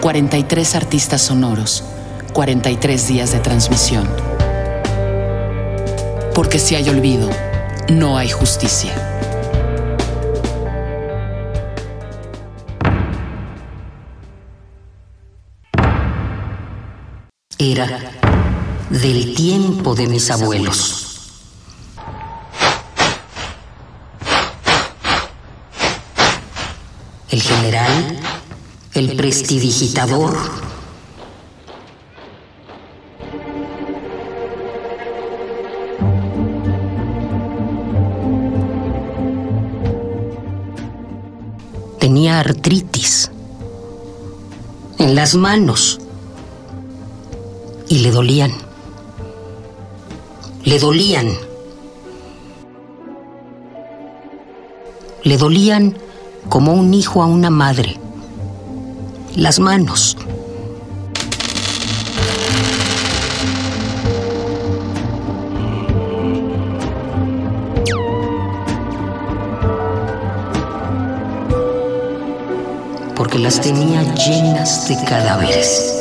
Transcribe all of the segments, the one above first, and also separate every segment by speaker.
Speaker 1: 43 artistas sonoros, 43 días de transmisión. Porque si hay olvido, no hay justicia.
Speaker 2: Era del tiempo de mis abuelos. El general, el prestidigitador, tenía artritis en las manos y le dolían. Le dolían. Le dolían como un hijo a una madre. Las manos. Porque las tenía llenas de cadáveres.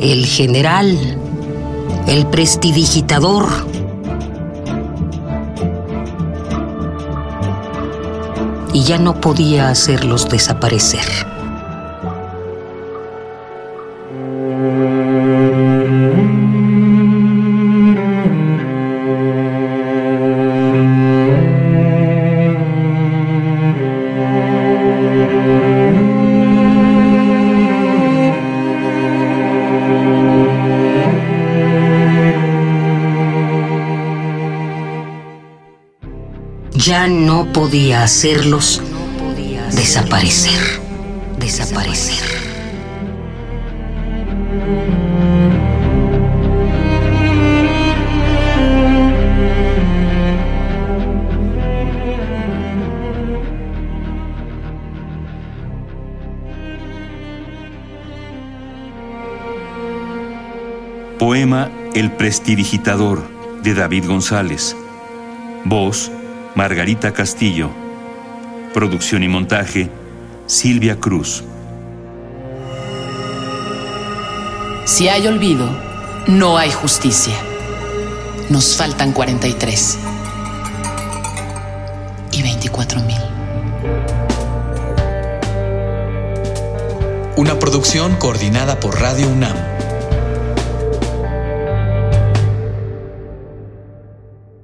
Speaker 2: el general, el prestidigitador. Y ya no podía hacerlos desaparecer. Ya no podía hacerlos desaparecer, desaparecer.
Speaker 3: Poema El prestidigitador de David González. Voz Margarita Castillo. Producción y montaje, Silvia Cruz.
Speaker 1: Si hay olvido, no hay justicia. Nos faltan 43 y 24 mil.
Speaker 4: Una producción coordinada por Radio UNAM